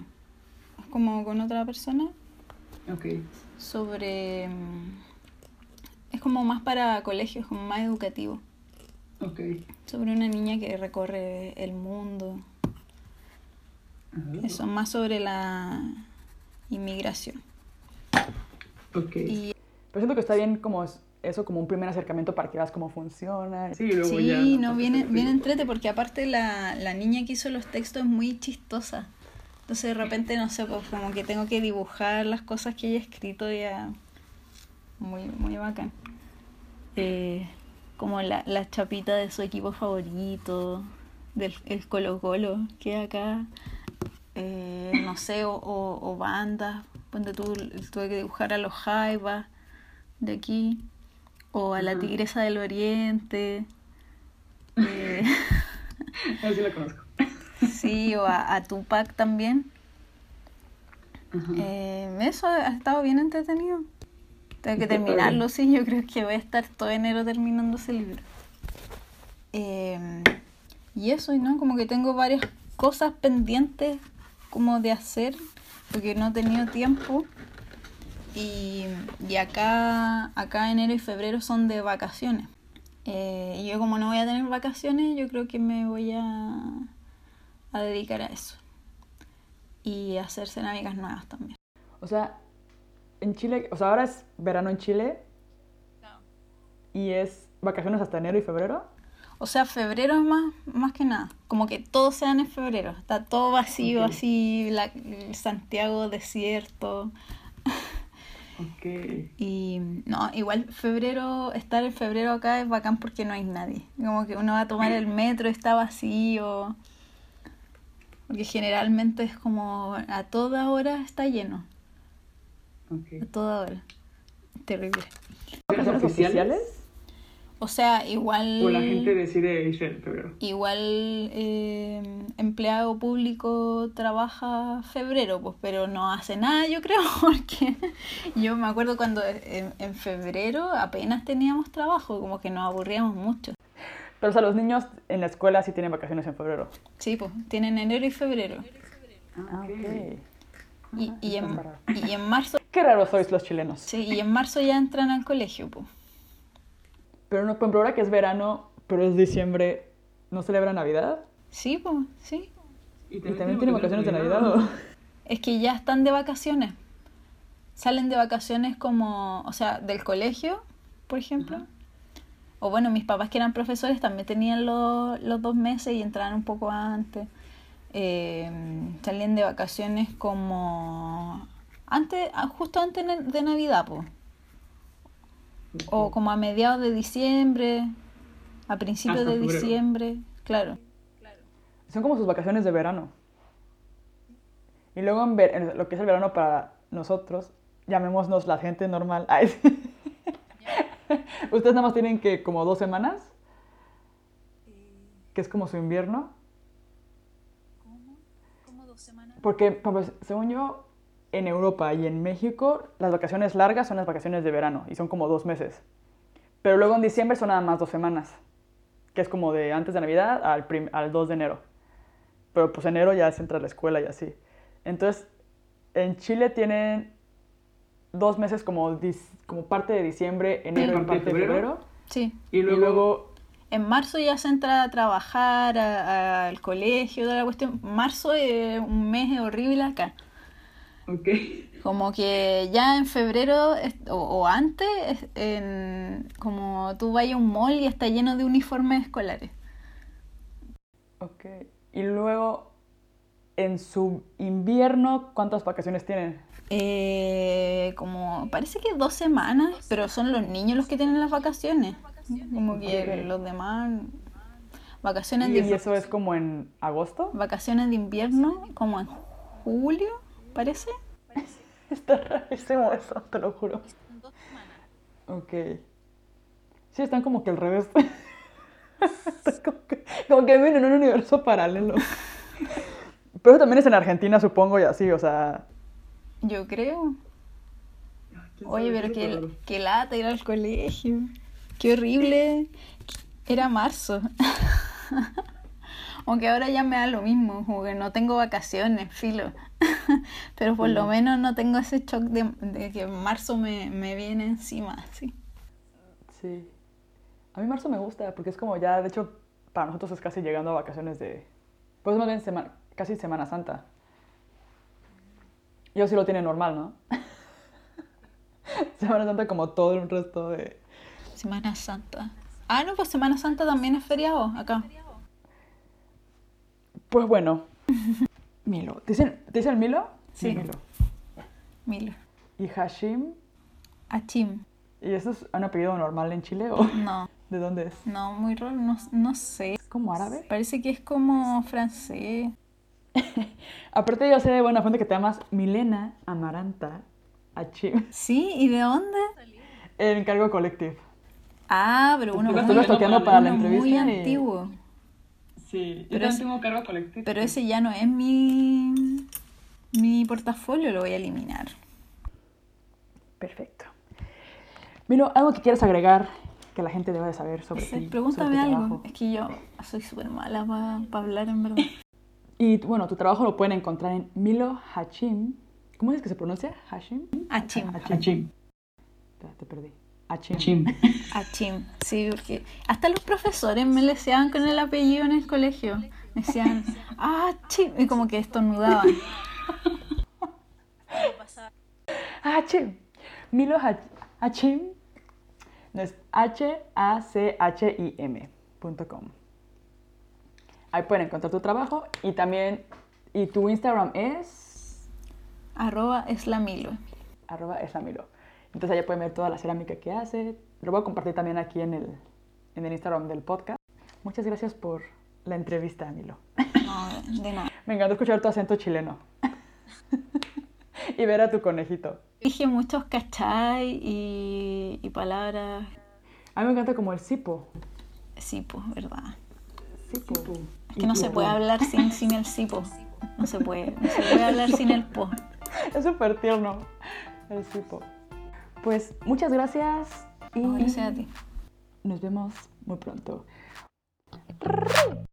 Es como con otra persona Ok. sobre... mm, Es como más para colegios, como más educativo. Ok. Sobre una niña que recorre el mundo. Ah, Eso, más sobre la inmigración. Ok. Y Pero siento que está bien como eso, como un primer acercamiento para que veas cómo funciona. Sí, luego ya. sí, no, pues, viene, viene entrete porque aparte la, la niña que hizo los textos es muy chistosa. Entonces de repente, no sé, pues como que tengo que dibujar las cosas que ella ha escrito ya. Muy, muy bacán. Eh, como la, la chapita de su equipo favorito, del el Colo Colo, que acá, eh, no sé, o, o, o bandas, ponte tú, tuve que dibujar a los Jaivas de aquí, o a la Ajá. Tigresa del Oriente, eh, sí la conozco. sí, o a, a Tupac también. Eh, eso ha estado bien entretenido. Tengo que terminarlo, sí. Yo creo que voy a estar todo enero terminando ese libro. Eh, y eso, y ¿no? Como que tengo varias cosas pendientes como de hacer, porque no he tenido tiempo. Y, y acá, acá enero y febrero son de vacaciones. Eh, y yo como no voy a tener vacaciones, yo creo que me voy a, a dedicar a eso. Y a hacer cerámicas nuevas también. O sea, en Chile, o sea, ahora es verano en Chile y es vacaciones hasta enero y febrero. O sea, febrero es más, más que nada. Como que todos sean en febrero. Está todo vacío, Ok. así, la, Santiago desierto. Ok. Y no, igual febrero, estar en febrero acá es bacán porque no hay nadie. Como que uno va a tomar el metro, está vacío. Porque generalmente es como a toda hora está lleno. A Ok. toda hora. Terrible. ¿Vacaciones oficiales? O sea, igual. O la gente decide irse en febrero. Igual eh, empleado público trabaja febrero, pues, pero no hace nada, yo creo, porque yo me acuerdo cuando en, en febrero apenas teníamos trabajo, como que nos aburríamos mucho. Pero, o sea, los niños en la escuela sí tienen vacaciones en febrero. Sí, pues, tienen enero y febrero. Ah, ok. Y, y, en, y en marzo, Qué raros sois los chilenos. sí, y en marzo ya entran al colegio, pues. Pero no, por ejemplo, ahora que es verano, pero es diciembre, ¿no celebra Navidad? Sí, pues, sí. ¿Y también tienen vacaciones de Navidad? o? Es que ya están de vacaciones. Salen de vacaciones como, o sea, del colegio, por ejemplo. O bueno, mis papás que eran profesores también tenían los, los dos meses y entraban un poco antes. Eh, salían de vacaciones como antes, ah, justo antes de Navidad, pues. O como a mediados de diciembre, a principios Hasta de febrero. diciembre, claro. Son como sus vacaciones de verano. Y luego en, ver- en lo que es el verano para nosotros, llamémonos la gente normal. Ay, sí. Ustedes nada más tienen que como dos semanas, que es como su invierno. Porque, por ejemplo, según yo, en Europa y en México, las vacaciones largas son las vacaciones de verano y son como dos meses. Pero luego en diciembre son nada más dos semanas, que es como de antes de Navidad al, prim- al 2 de enero. Pero pues enero ya se entra a la escuela y así. Entonces, en Chile tienen dos meses como, dis- como parte de diciembre, enero y ¿Parte de febrero? febrero. Sí. Y Y luego, luego, En marzo ya se entra a trabajar al colegio, toda la cuestión. Marzo es un mes horrible acá. Como que ya en febrero o, o antes, es- en- como tú vayas a un mall y está lleno de uniformes escolares. ok. Y luego, en su invierno, ¿cuántas vacaciones tienen? Eh, como parece que dos semanas, pero son los niños los que tienen las vacaciones. Como que los demás vacaciones Y de eso es como en agosto. vacaciones de invierno, como en julio, parece. Está rarísimo eso, te lo juro. Ok. Sí, están como que al revés. Como, que, como que viven en un universo paralelo. Pero también es en Argentina, supongo, y así, o sea. Yo creo. ¿Quién Oye, pero Qué qué lata ir al colegio. Qué horrible. Era marzo. Aunque ahora ya me da lo mismo, como que no tengo vacaciones, filo. Pero por lo menos no tengo ese shock de, de que marzo me, me viene encima, sí. Sí. A mí marzo me gusta, porque es como ya, de hecho, para nosotros es casi llegando a vacaciones de. Pues más bien sema- casi Semana Santa. Yo sí lo tiene normal, ¿no? Semana Santa como todo el resto de. Semana Santa. Ah, no, pues Semana Santa también es feriado acá. Pues bueno. Milo. ¿Te dicen, ¿te dicen Milo? Sí. Milo. Milo. ¿Y Hashim? Achim. ¿Y eso es un apellido normal en Chile o No, de dónde es? no, muy raro, no, no sé. ¿Es como árabe? Parece que es como francés. Aparte yo sé de buena fuente que te llamas Milena Amaranta Hashim. Sí, ¿y de dónde? En cargo colectivo. Ah, pero uno muy, estoqueando para la uno muy entrevista y- antiguo. Sí, yo Pero también es- tengo cargo colectivo. Pero ese ya no es mi, mi portafolio, lo voy a eliminar. Perfecto. Milo, ¿algo que quieras agregar que la gente deba de saber sobre Sí, ti? pregúntame sobre tu algo. trabajo? Es que yo soy súper mala para hablar en verdad. Y bueno, tu trabajo lo pueden encontrar en Milo Hashim. ¿Cómo es que se pronuncia? Hashim. Achim. Achim. Espera, te perdí. Achim. Achim. Sí, porque hasta los profesores me leseaban con el apellido en el colegio. Me decían, Achim. Y como que estornudaban. Hashim. Milo Ha- Hashim. No es H-A-C-H-I-M punto com. Ahí pueden encontrar tu trabajo y también. Y tu Instagram es. Arroba eslamilo. arroba eslamilo. Entonces allá pueden ver toda la cerámica que hace. Lo voy a compartir también aquí en el, en el Instagram del podcast. Muchas gracias por la entrevista, Milo. No, de nada. Me encantó escuchar tu acento chileno. y ver a tu conejito. Dije muchos cachai y, y palabras. A mí me encanta como el sipo. Pues, ¿verdad? Sipo. Es que no se puede hablar sin, sin el sipo. No se puede. No se puede hablar sin el po. Es súper tierno. El sipo. Pues muchas gracias y gracias a ti. nos vemos muy pronto.